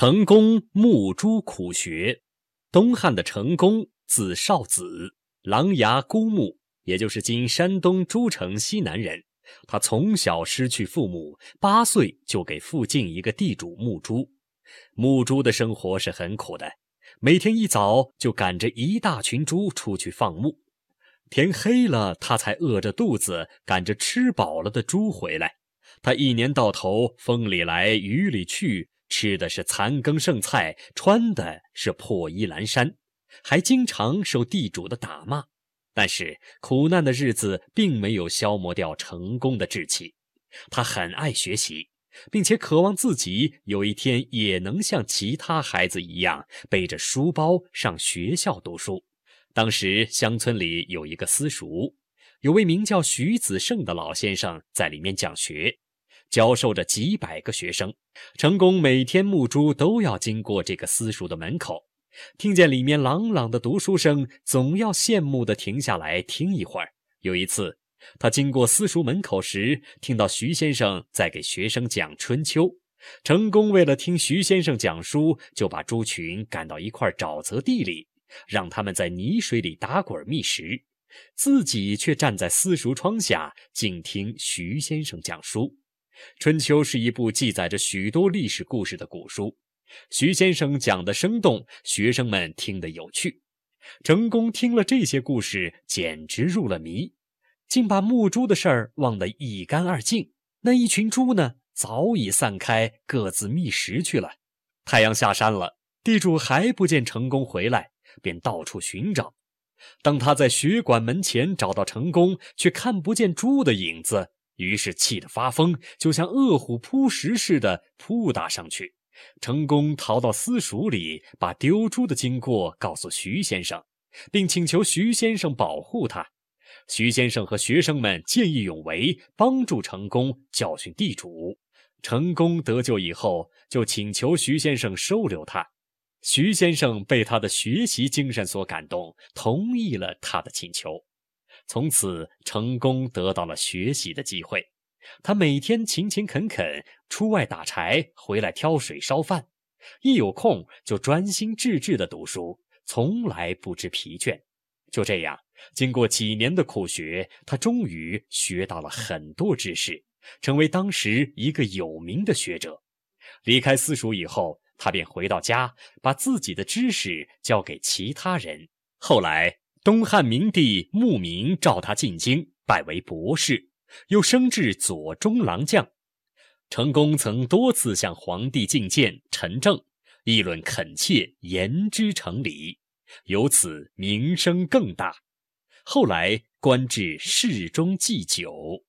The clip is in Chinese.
成公沐朱苦学。东汉的成公，字少子，琅琊姑墓，也就是今山东诸城西南人。他从小失去父母，八岁就给附近一个地主牧猪。牧猪的生活是很苦的，每天一早就赶着一大群猪出去放牧，天黑了他才饿着肚子赶着吃饱了的猪回来。他一年到头风里来雨里去。吃的是残羹剩菜，穿的是破衣烂衫，还经常受地主的打骂。但是苦难的日子并没有消磨掉成功的志气。他很爱学习，并且渴望自己有一天也能像其他孩子一样背着书包上学校读书。当时乡村里有一个私塾，有位名叫徐子胜的老先生在里面讲学。教授着几百个学生，成功每天牧猪都要经过这个私塾的门口，听见里面朗朗的读书声，总要羡慕地停下来听一会儿。有一次，他经过私塾门口时，听到徐先生在给学生讲《春秋》。成功为了听徐先生讲书，就把猪群赶到一块沼泽地里，让他们在泥水里打滚觅食，自己却站在私塾窗下静听徐先生讲书。《春秋》是一部记载着许多历史故事的古书，徐先生讲的生动，学生们听得有趣。成功听了这些故事，简直入了迷，竟把牧猪的事儿忘得一干二净。那一群猪呢，早已散开，各自觅食去了。太阳下山了，地主还不见成功回来，便到处寻找。当他在学馆门前找到成功，却看不见猪的影子。于是气得发疯，就像饿虎扑食似的扑打上去。成功逃到私塾里，把丢猪的经过告诉徐先生，并请求徐先生保护他。徐先生和学生们见义勇为，帮助成功教训地主。成功得救以后，就请求徐先生收留他。徐先生被他的学习精神所感动，同意了他的请求。从此，成功得到了学习的机会。他每天勤勤恳恳出外打柴，回来挑水烧饭，一有空就专心致志地读书，从来不知疲倦。就这样，经过几年的苦学，他终于学到了很多知识，成为当时一个有名的学者。离开私塾以后，他便回到家，把自己的知识教给其他人。后来。东汉明帝慕名召他进京，拜为博士，又升至左中郎将。成功曾多次向皇帝进谏陈政，议论恳切，言之成理，由此名声更大。后来官至侍中祭酒。